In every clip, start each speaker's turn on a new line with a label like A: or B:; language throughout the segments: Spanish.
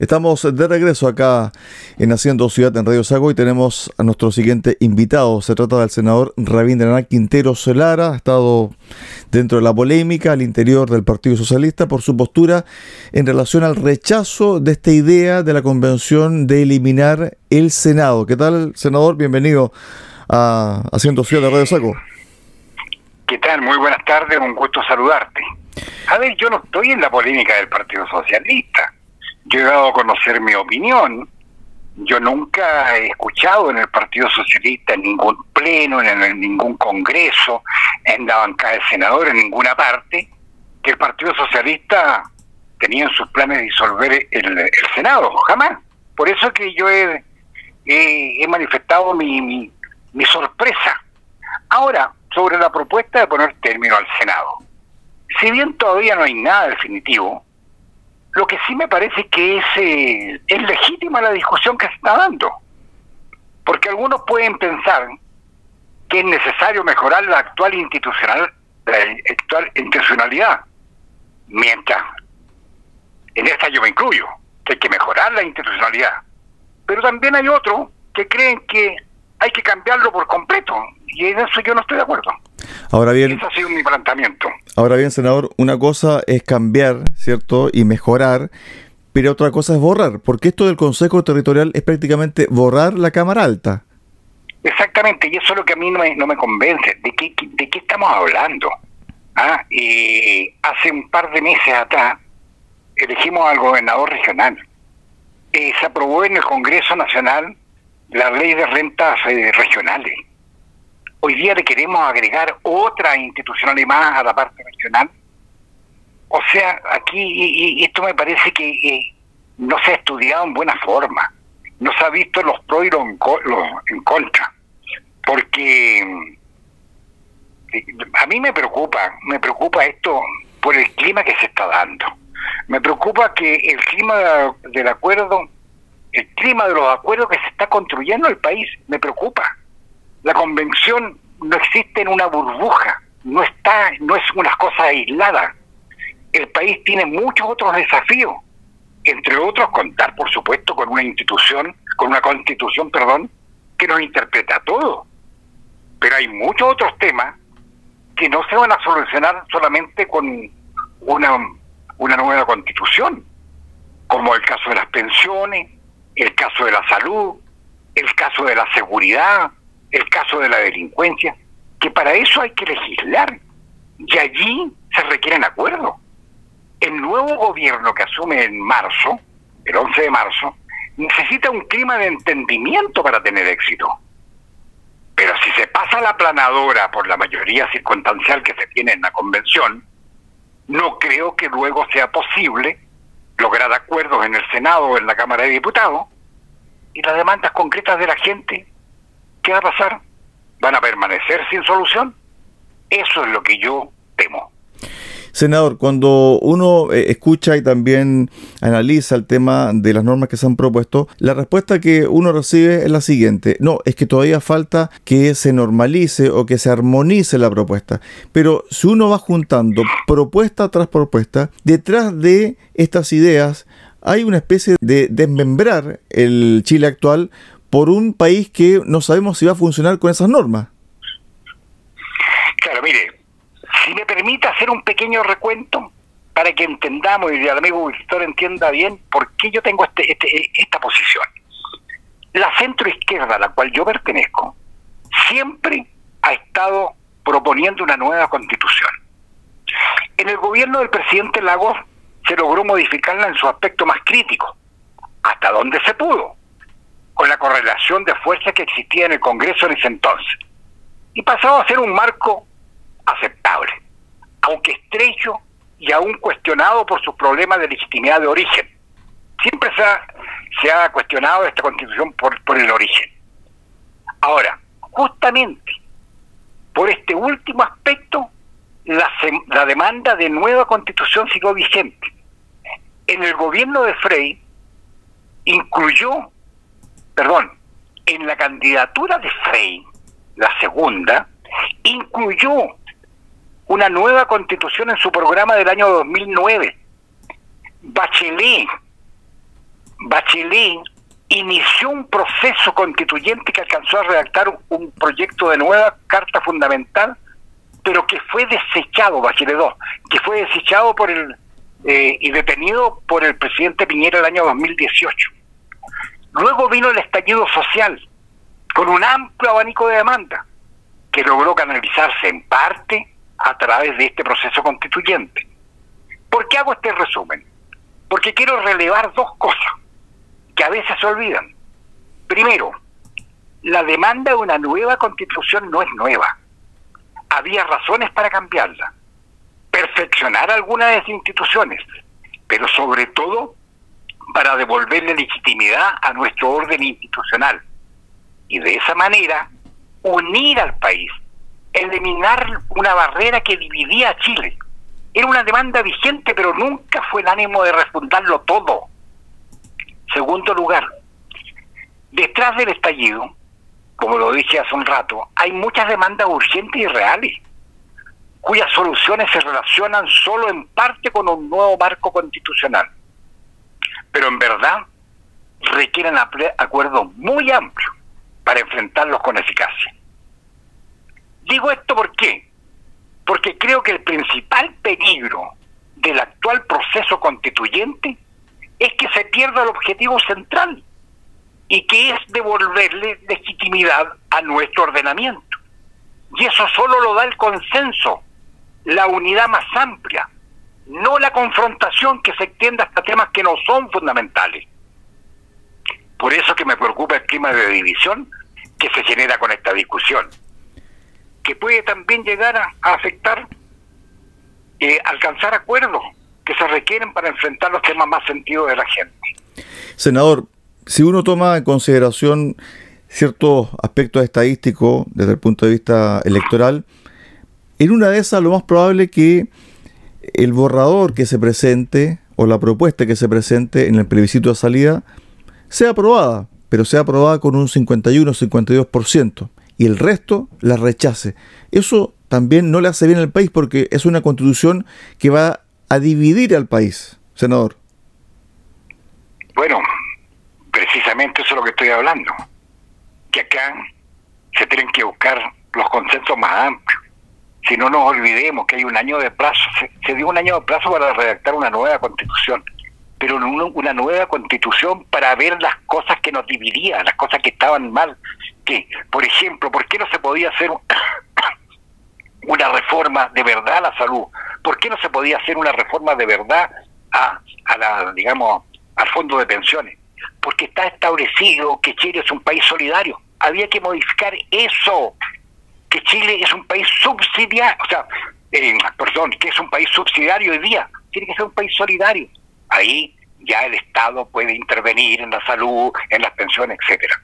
A: Estamos de regreso acá en Haciendo Ciudad en Radio Sago y tenemos a nuestro siguiente invitado. Se trata del senador Rabindranath Quintero Solara, ha estado dentro de la polémica al interior del Partido Socialista por su postura en relación al rechazo de esta idea de la convención de eliminar el Senado. ¿Qué tal, senador? Bienvenido a Haciendo Ciudad de Radio Sago.
B: ¿Qué tal? Muy buenas tardes, un gusto saludarte. A ver, yo no estoy en la polémica del Partido Socialista yo he dado a conocer mi opinión. Yo nunca he escuchado en el Partido Socialista, en ningún pleno, en, ningún congreso, en la bancada de senadores, en ninguna parte, que el Partido Socialista tenía en sus planes disolver el, Senado. Jamás. Por eso que yo he, manifestado mi sorpresa. Ahora, sobre la propuesta de poner término al Senado. Si bien todavía no hay nada definitivo, lo que sí me parece que es, eh, es legítima la discusión que se está dando, porque algunos pueden pensar que es necesario mejorar la actual institucional, la actual institucionalidad, mientras en esta yo me incluyo, que hay que mejorar la institucionalidad, pero también hay otros que creen que hay que cambiarlo por completo, y en eso yo no estoy de acuerdo.
A: Ahora bien,
B: Ese ha sido mi planteamiento.
A: Ahora bien, senador, una cosa es cambiar, ¿cierto? Y mejorar, pero otra cosa es borrar, porque esto del Consejo Territorial es prácticamente borrar la Cámara Alta.
B: Exactamente, y eso es lo que a mí no me, no me convence. ¿De qué, de qué estamos hablando? ¿Ah? hace un par de meses atrás elegimos al gobernador regional. Eh, se aprobó en el Congreso Nacional la ley de rentas eh, regionales hoy día le queremos agregar otra institucionalidad más a la parte regional. O sea, aquí y, esto me parece que eh, no se ha estudiado en buena forma, no se ha visto los pros y los en, contra, porque eh, a mí me preocupa, me preocupa esto por el clima que se está dando. Me preocupa que el clima del acuerdo, el clima de los acuerdos que se está construyendo en el país, me preocupa la convención no existe en una burbuja, no está, no es una cosa aislada. El país tiene muchos otros desafíos, entre otros contar, por supuesto, con una institución, con una constitución, perdón, que nos interpreta todo. Pero hay muchos otros temas que no se van a solucionar solamente con una, una nueva constitución, como el caso de las pensiones, el caso de la salud, el caso de la seguridad, el caso de la delincuencia, que para eso hay que legislar y allí se requieren acuerdos. El nuevo gobierno que asume en marzo, el 11 de marzo, necesita un clima de entendimiento para tener éxito. Pero si se pasa la planadora por la mayoría circunstancial que se tiene en la convención, no creo que luego sea posible lograr acuerdos en el Senado o en la Cámara de Diputados y las demandas concretas de la gente ¿qué va a pasar? ¿Van a permanecer sin solución? Eso es lo que yo temo.
A: Senador, cuando uno eh, escucha y también analiza el tema de las normas que se han propuesto, la respuesta que uno recibe es la siguiente. No, es que todavía falta que se normalice o que se armonice la propuesta. Pero si uno va juntando propuesta tras propuesta, detrás de estas ideas hay una especie de desmembrar el Chile actual por un país que no sabemos si va a funcionar con esas normas.
B: Claro, mire, si me permite hacer un pequeño recuento para que entendamos y el amigo Víctor entienda bien por qué yo tengo este, este, esta posición. La centroizquierda a la cual yo pertenezco siempre ha estado proponiendo una nueva constitución. En el gobierno del presidente Lagos se logró modificarla en su aspecto más crítico, hasta donde se pudo con la correlación de fuerzas que existía en el Congreso en ese entonces. Y pasaba a ser un marco aceptable, aunque estrecho y aún cuestionado por sus problemas de legitimidad de origen. Siempre se ha, se ha cuestionado esta constitución por, por el origen. Ahora, justamente por este último aspecto, la, la demanda de nueva constitución siguió vigente. En el gobierno de Frey incluyó perdón, en la candidatura de Frey, la segunda, incluyó una nueva constitución en su programa del año 2009. Bachelet Bachelet inició un proceso constituyente que alcanzó a redactar un proyecto de nueva carta fundamental, pero que fue desechado, Bachelet 2, que fue desechado por el eh, y detenido por el presidente Piñera el año 2018. Luego vino el estallido social, con un amplio abanico de demanda, que logró canalizarse en parte a través de este proceso constituyente. ¿Por qué hago este resumen? Porque quiero relevar dos cosas que a veces se olvidan. Primero, la demanda de una nueva constitución no es nueva. Había razones para cambiarla, perfeccionar algunas de las instituciones, pero sobre todo para devolverle legitimidad a nuestro orden institucional y de esa manera unir al país, eliminar una barrera que dividía a Chile. Era una demanda vigente, pero nunca fue el ánimo de refundarlo todo. Segundo lugar, detrás del estallido, como lo dije hace un rato, hay muchas demandas urgentes y reales, cuyas soluciones se relacionan solo en parte con un nuevo marco constitucional. Pero en verdad requieren acuerdos muy amplios para enfrentarlos con eficacia. Digo esto por qué? Porque creo que el principal peligro del actual proceso constituyente es que se pierda el objetivo central y que es devolverle legitimidad a nuestro ordenamiento. Y eso solo lo da el consenso, la unidad más amplia, no la confrontación que se extienda hasta temas que no son fundamentales. Por eso que me preocupa el clima de división que se genera con esta discusión, que puede también llegar a, afectar, eh, alcanzar acuerdos que se requieren para enfrentar los temas más sentidos de la gente.
A: Senador, si uno toma en consideración ciertos aspectos estadísticos desde el punto de vista electoral, en una de esas lo más probable que el borrador que se presente o la propuesta que se presente en el plebiscito de salida sea aprobada, pero sea aprobada con un 51-52% y el resto la rechace. Eso también no le hace bien al país porque es una constitución que va a dividir al país, senador.
B: Bueno, precisamente eso es lo que estoy hablando, que acá se tienen que buscar los consensos más amplios. Si no nos olvidemos que hay un año de plazo, se, dio un año de plazo para redactar una nueva constitución, pero una nueva constitución para ver las cosas que nos dividían, las cosas que estaban mal. Que, por ejemplo, ¿por qué no se podía hacer una reforma de verdad a la salud? ¿Por qué no se podía hacer una reforma de verdad a, a la, digamos, al fondo de pensiones? Porque está establecido que Chile es un país solidario. Había que modificar eso que Chile es un país subsidiario, o sea, eh, perdón, que es un país subsidiario hoy día, tiene que ser un país solidario. Ahí ya el Estado puede intervenir en la salud, en las pensiones, etcétera.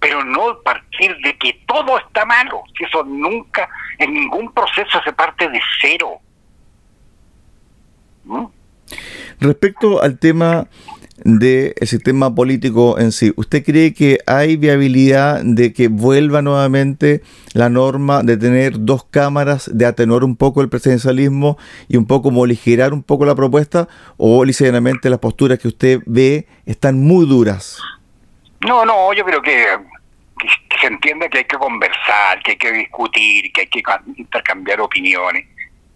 B: Pero no partir de que todo está malo, si eso nunca, en ningún proceso se parte de cero.
A: ¿Mm? Respecto al tema del sistema político en sí. ¿Usted cree que hay viabilidad de que vuelva nuevamente la norma de tener dos cámaras, de atenuar un poco el presidencialismo y un poco moligerar un poco la propuesta? ¿O ligeramente las posturas que usted ve están muy duras?
B: No, no, yo creo que, se entiende que hay que conversar, que hay que discutir, que hay que intercambiar opiniones.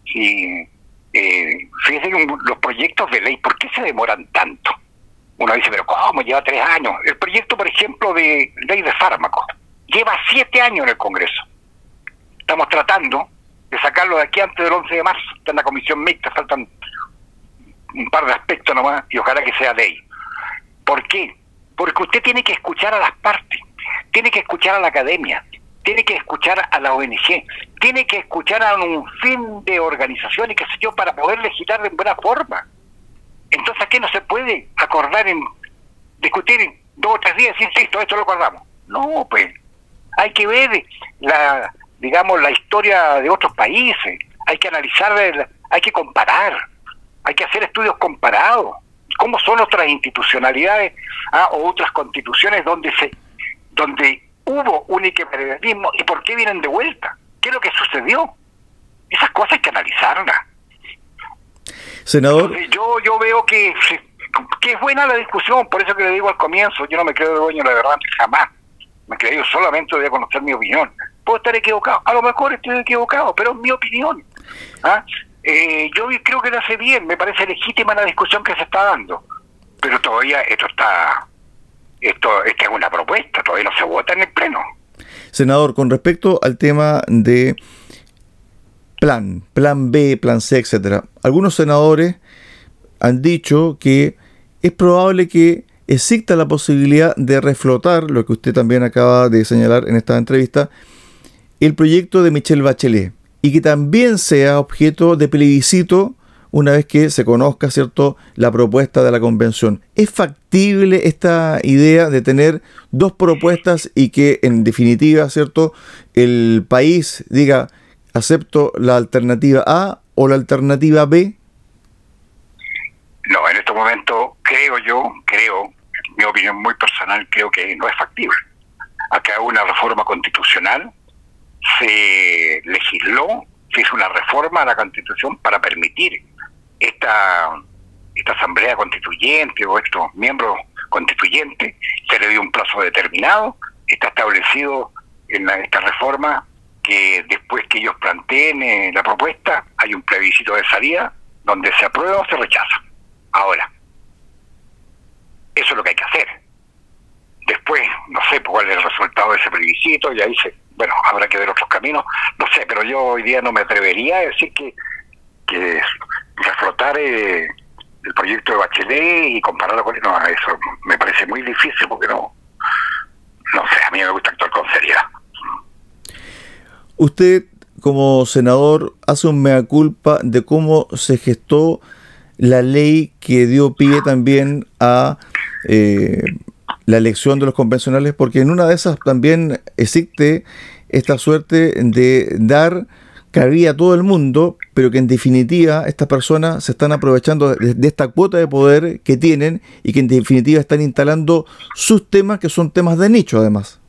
B: Y eh, fíjense los proyectos de ley, ¿por qué se demoran tanto? Uno dice, pero ¿cómo? Lleva tres años. El proyecto, por ejemplo, de ley de fármacos lleva siete años en el Congreso. Estamos tratando de sacarlo de aquí antes del 11 de marzo. Está en la comisión mixta, faltan un par de aspectos nomás y ojalá que sea ley. ¿Por qué? Porque usted tiene que escuchar a las partes, tiene que escuchar a la academia, tiene que escuchar a la ONG, tiene que escuchar a un fin de organización y qué sé yo para poder legislar de buena forma. Entonces, ¿qué no se puede acordar en discutir en dos o tres días? Insisto, esto lo acordamos. No, pues hay que ver la, digamos, la historia de otros países, hay que analizar, hay que comparar, hay que hacer estudios comparados. ¿Cómo son otras institucionalidades ah, o otras constituciones donde se donde hubo un equiparatismo y por qué vienen de vuelta? ¿Qué es lo que sucedió? Esas cosas hay que analizarlas.
A: Senador.
B: yo, yo veo que que es buena la discusión, por eso que le digo al comienzo, yo no me creo dueño la verdad jamás. Me creo solamente de conocer mi opinión. Puedo estar equivocado, a lo mejor estoy equivocado, pero es mi opinión. ¿ah? Eh, yo creo que lo hace bien, me parece legítima la discusión que se está dando, pero todavía esto está, esto, esta es una propuesta, todavía no se vota en el Pleno.
A: Senador, con respecto al tema de plan, plan B, plan C, etcétera, algunos senadores han dicho que es probable que exista la posibilidad de reflotar, lo que usted también acaba de señalar en esta entrevista, el proyecto de Michelle Bachelet y que también sea objeto de plebiscito una vez que se conozca, ¿cierto?, la propuesta de la convención. ¿Es factible esta idea de tener dos propuestas y que en definitiva, ¿cierto?, el país diga, acepto la alternativa A o la alternativa B?
B: No, en este momento creo yo, creo, mi opinión muy personal, creo que no es factible. Acá una reforma constitucional se legisló, se hizo una reforma a la Constitución para permitir esta, esta Asamblea Constituyente o estos miembros constituyentes, se le dio un plazo determinado, está establecido en esta reforma que después que ellos planteen eh, la propuesta hay un plebiscito de salida donde se aprueba o se rechaza. Ahora, eso es lo que hay que hacer. Después, no sé cuál es el resultado de ese plebiscito y ahí se bueno, habrá que ver otros caminos, no sé, pero yo hoy día no me atrevería a decir que, que reflotar eh, el proyecto de Bachelet y compararlo con no, eso me parece muy difícil porque no, no sé, a mí me gusta actuar con seriedad.
A: Usted, como senador, hace un mea culpa de cómo se gestó la ley que dio pie también a eh, la elección de los convencionales, porque en una de esas también existe esta suerte de dar cabida a todo el mundo, pero que en definitiva estas personas se están aprovechando de, esta cuota de poder que tienen y que en definitiva están instalando sus temas, que son temas de nicho además.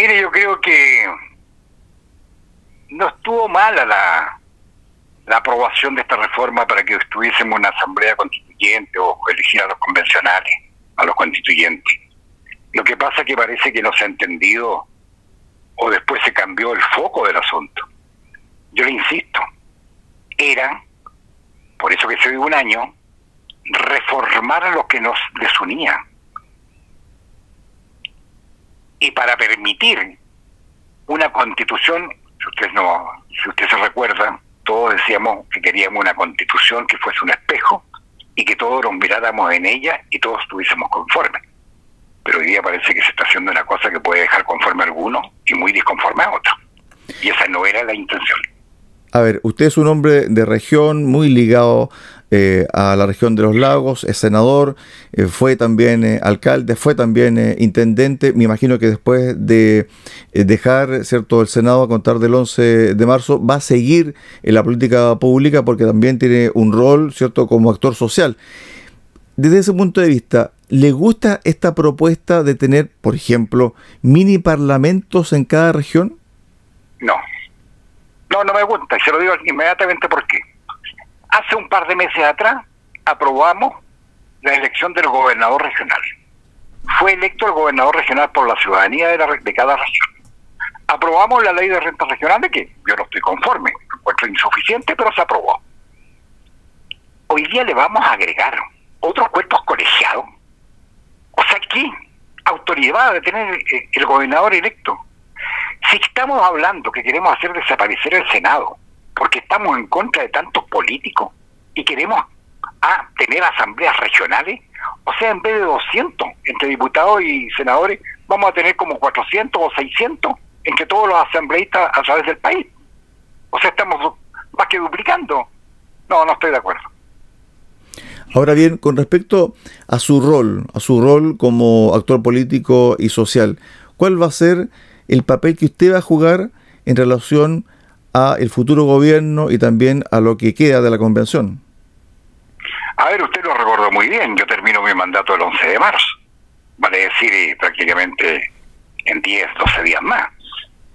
B: Mire, yo creo que no estuvo mala la, la aprobación de esta reforma para que estuviésemos una asamblea constituyente o elegir a los convencionales a los constituyentes. Lo que pasa es que parece que no se ha entendido o después se cambió el foco del asunto. Yo le insisto, era, por eso que se dio un año, reformar a lo que nos desunía. Y para permitir una constitución, si usted no, si usted se recuerda, todos decíamos que queríamos una constitución que fuese un espejo y que todos nos miráramos en ella y todos estuviésemos conformes. Pero hoy día parece que se está haciendo una cosa que puede dejar conforme a algunos y muy disconforme a otros. Y esa no era la intención.
A: A ver, usted es un hombre de región muy ligado eh, a la región de los lagos, es senador, eh, fue también eh, alcalde, fue también intendente. Me imagino que después de dejar cierto el Senado a contar del 11 de marzo va a seguir en la política pública porque también tiene un rol cierto como actor social. Desde ese punto de vista, ¿le gusta esta propuesta de tener, por ejemplo, mini parlamentos en cada región?
B: No. No, no me gusta, y se lo digo inmediatamente por qué Hace un par de meses atrás aprobamos la elección del gobernador regional. Fue electo el gobernador regional por la ciudadanía de, de cada región. Aprobamos la ley de rentas regionales, que yo no estoy conforme, encuentro insuficiente, pero se aprobó. Hoy día le vamos a agregar otros cuerpos colegiados. O sea, ¿qué autoridad de tener eh, el gobernador electo? Si estamos hablando que queremos hacer desaparecer el Senado, porque estamos en contra de tantos políticos y queremos ah, tener asambleas regionales. O sea, en vez de 200 entre diputados y senadores, vamos a tener como 400 o 600 entre todos los asambleístas a través del país. O sea, estamos más que duplicando. No, no estoy de acuerdo.
A: Ahora bien, con respecto a su rol, a su rol como actor político y social, ¿cuál va a ser el papel que usted va a jugar en relación a el futuro gobierno y también a lo que queda de la convención.
B: A ver, usted lo recordó muy bien, yo termino mi mandato el 11 de marzo, vale decir eh, prácticamente en 10, 12 días más.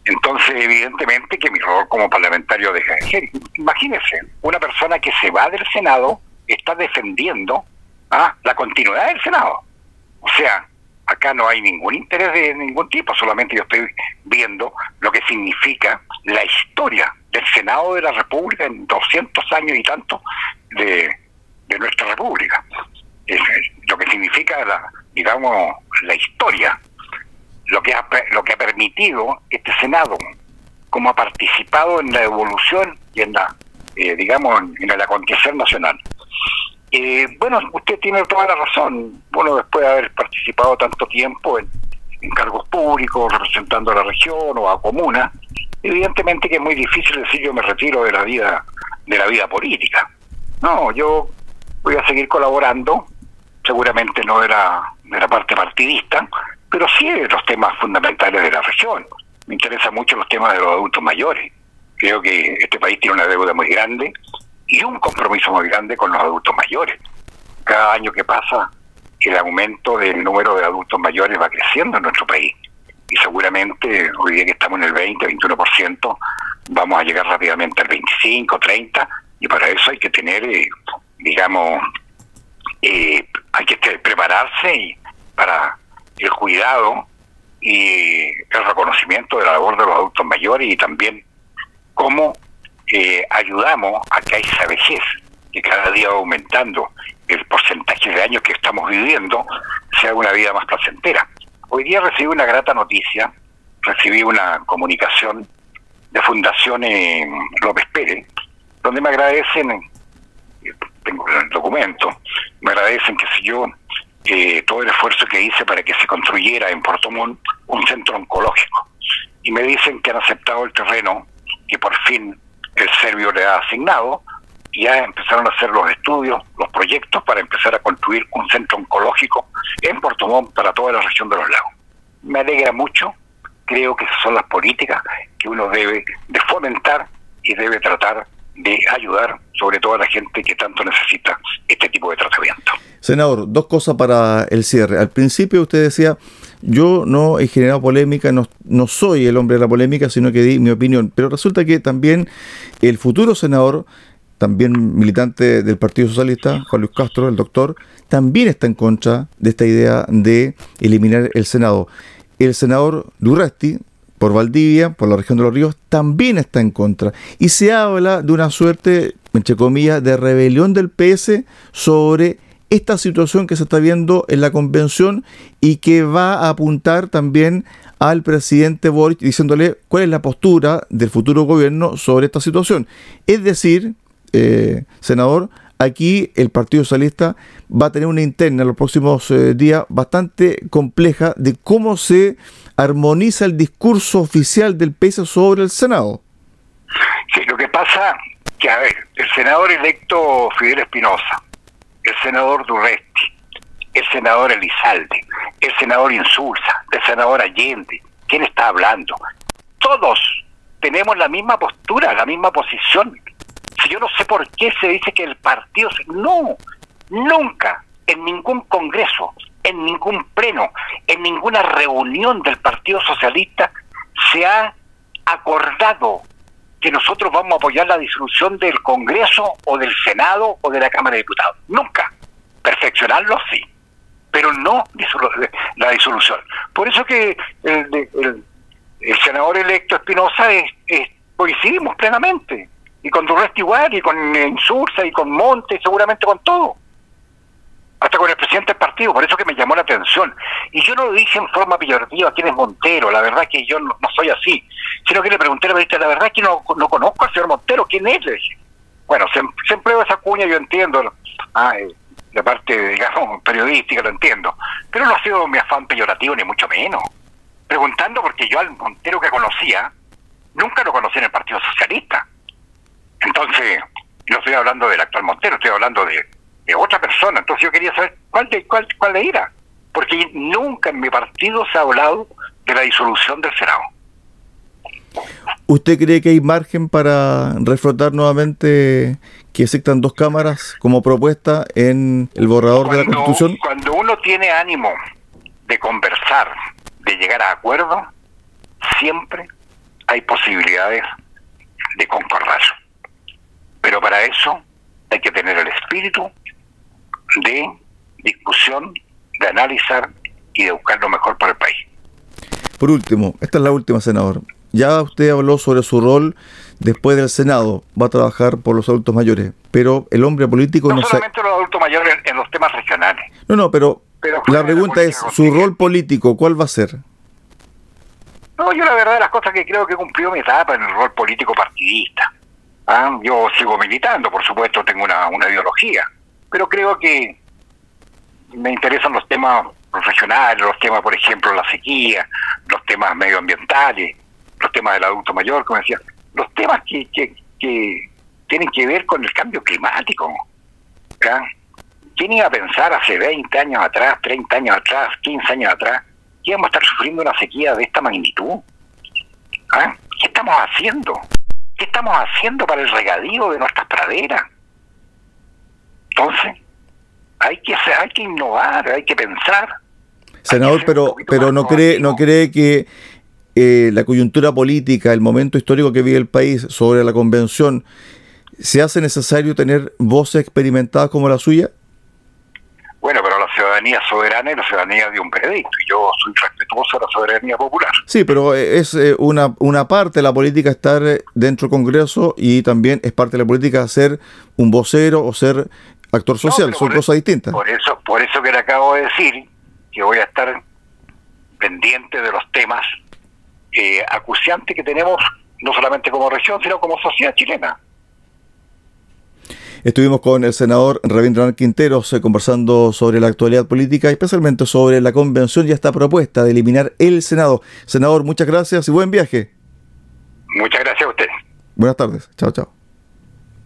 B: Entonces, evidentemente que mi rol como parlamentario deja de ser. Imagínese, una persona que se va del Senado está defendiendo ¿ah? la continuidad del Senado. O sea, acá no hay ningún interés de ningún tipo, solamente yo estoy viendo lo que significa la historia del Senado de la República en 200 años y tanto de, nuestra República. lo que significa, la, digamos, la historia, lo que, ha, lo que ha permitido este Senado, cómo ha participado en la evolución y en la, eh, digamos, en el acontecer nacional. Eh, bueno, usted tiene toda la razón. Bueno, después de haber participado tanto tiempo en, cargos públicos, representando a la región o a comuna, evidentemente que es muy difícil decir yo me retiro de la vida de la vida política. No, yo voy a seguir colaborando, seguramente no de de la parte partidista, pero sí de los temas fundamentales de la región. Me interesan mucho los temas de los adultos mayores. Creo que este país tiene una deuda muy grande y un compromiso muy grande con los adultos mayores. Cada año que pasa, el aumento del número de adultos mayores va creciendo en nuestro país. Y seguramente hoy día que estamos en el 20, 21%, vamos a llegar rápidamente al 25, 30, y para eso hay que tener, eh, digamos, eh, hay que prepararse para el cuidado y el reconocimiento de la labor de los adultos mayores y también cómo eh, ayudamos a que esa vejez, que cada día va aumentando el porcentaje de años que estamos viviendo, sea una vida más placentera. Hoy día recibí una grata noticia, recibí una comunicación de Fundación López Pérez, donde me agradecen, tengo el documento, me agradecen, que sé yo, eh, todo el esfuerzo que hice para que se construyera en Puerto Montt un centro oncológico. Y me dicen que han aceptado el terreno, que por fin el serbio le ha asignado, ya empezaron a hacer los estudios, los proyectos para empezar a construir un centro oncológico en Puerto Montt para toda la región de los lagos. Me alegra mucho, creo que esas son las políticas que uno debe de fomentar y debe tratar de ayudar sobre todo a la gente que tanto necesita este tipo de tratamiento.
A: Senador, dos cosas para el cierre. Al principio usted decía, yo no he generado polémica, no, soy el hombre de la polémica, sino que di mi opinión. Pero resulta que también el futuro senador, también militante del Partido Socialista, Juan Luis Castro, el doctor, también está en contra de esta idea de eliminar el Senado. El senador Durresti, por Valdivia, por la región de los ríos, también está en contra. Y se habla de una suerte, entre comillas, de rebelión del PS sobre esta situación que se está viendo en la convención y que va a apuntar también al presidente Boric diciéndole cuál es la postura del futuro gobierno sobre esta situación. Es decir, eh, senador, aquí el Partido Socialista va a tener una interna en los próximos eh, días bastante compleja de cómo se armoniza el discurso oficial del PS sobre el Senado.
B: Sí, lo que pasa que, a ver, el senador electo Fidel Espinosa, el senador Durresti, el senador Elizalde, el senador Insulza, el senador Allende, ¿quién está hablando? Todos tenemos la misma postura, la misma posición. Si yo no sé por qué se dice que el partido... No, nunca en ningún congreso, en ningún pleno, en ninguna reunión del Partido Socialista se ha acordado que nosotros vamos a apoyar la disolución del Congreso o del Senado o de la Cámara de Diputados. Nunca. Perfeccionarlo sí, pero no la disolución. Por eso que el, senador electo Espinosa es, coincidimos plenamente. Y con Durresti igual, y con Insursa, y con Monte, seguramente con todo hasta con el presidente del partido, por eso que me llamó la atención. Y yo no lo dije en forma peyorativa quién es Montero, la verdad que yo no, soy así, sino que le pregunté a la la verdad que no, no conozco al señor Montero, ¿quién es? Bueno, se, se empleó esa cuña, yo entiendo, ah, eh, parte, digamos, periodística, lo entiendo, pero no ha sido mi afán peyorativo, ni mucho menos. Preguntando porque yo al Montero que conocía, nunca lo conocí en el Partido Socialista. Entonces, no estoy hablando del actual Montero, estoy hablando de de otra persona. Entonces yo quería saber cuál, de, cuál, cuál era. Porque nunca en mi partido se ha hablado de la disolución del Senado.
A: ¿Usted cree que hay margen para reflotar nuevamente que existan dos cámaras como propuesta en el borrador de la Constitución?
B: Cuando uno tiene ánimo de conversar, de llegar a acuerdos, siempre hay posibilidades de concordar. Pero para eso hay que tener el espíritu de discusión, de analizar y de buscar lo mejor para el país.
A: Por último, esta es la última, senador. Ya usted habló sobre su rol después del Senado, va a trabajar por los adultos mayores, pero el hombre político
B: no... No solamente los adultos mayores en, los temas regionales.
A: No, no, pero, la pregunta es, ¿su rol político cuál va a ser?
B: No, yo la verdad las cosas que creo que cumplió mi etapa en el rol político partidista. ¿Ah? Yo sigo militando, por supuesto, tengo una, una ideología, pero creo que me interesan los temas profesionales, los temas, por ejemplo, la sequía, los temas medioambientales, los temas del adulto mayor, como decía, los temas que, que, tienen que ver con el cambio climático. ¿Quién iba a pensar hace 20 años atrás, 30 años atrás, 15 años atrás, que íbamos a estar sufriendo una sequía de esta magnitud? ¿Ah? ¿Qué estamos haciendo? ¿Qué estamos haciendo para el regadío de nuestras praderas? Entonces, hay que hay que innovar, hay que pensar.
A: Senador, pero pero no cree no cree que eh, la coyuntura política, el momento histórico que vive el país sobre la convención, se hace necesario tener voces experimentadas como la suya?
B: Ciudadanía soberana es la ciudadanía de un veredicto y yo soy respetuoso de la soberanía popular.
A: Sí, pero eh, es eh, una, una parte de la política estar eh, dentro del Congreso y también es parte de la política ser un vocero o ser actor social, son cosas distintas.
B: Por eso, por eso que le acabo de decir que voy a estar pendiente de los temas acuciantes que tenemos no solamente como región, sino como sociedad chilena.
A: Estuvimos con el senador Rabindranath Quinteros eh, conversando sobre la actualidad política, especialmente sobre la convención y esta propuesta de eliminar el Senado. Senador, muchas gracias y buen viaje.
B: Muchas gracias a usted.
A: Buenas tardes. Chao, chao.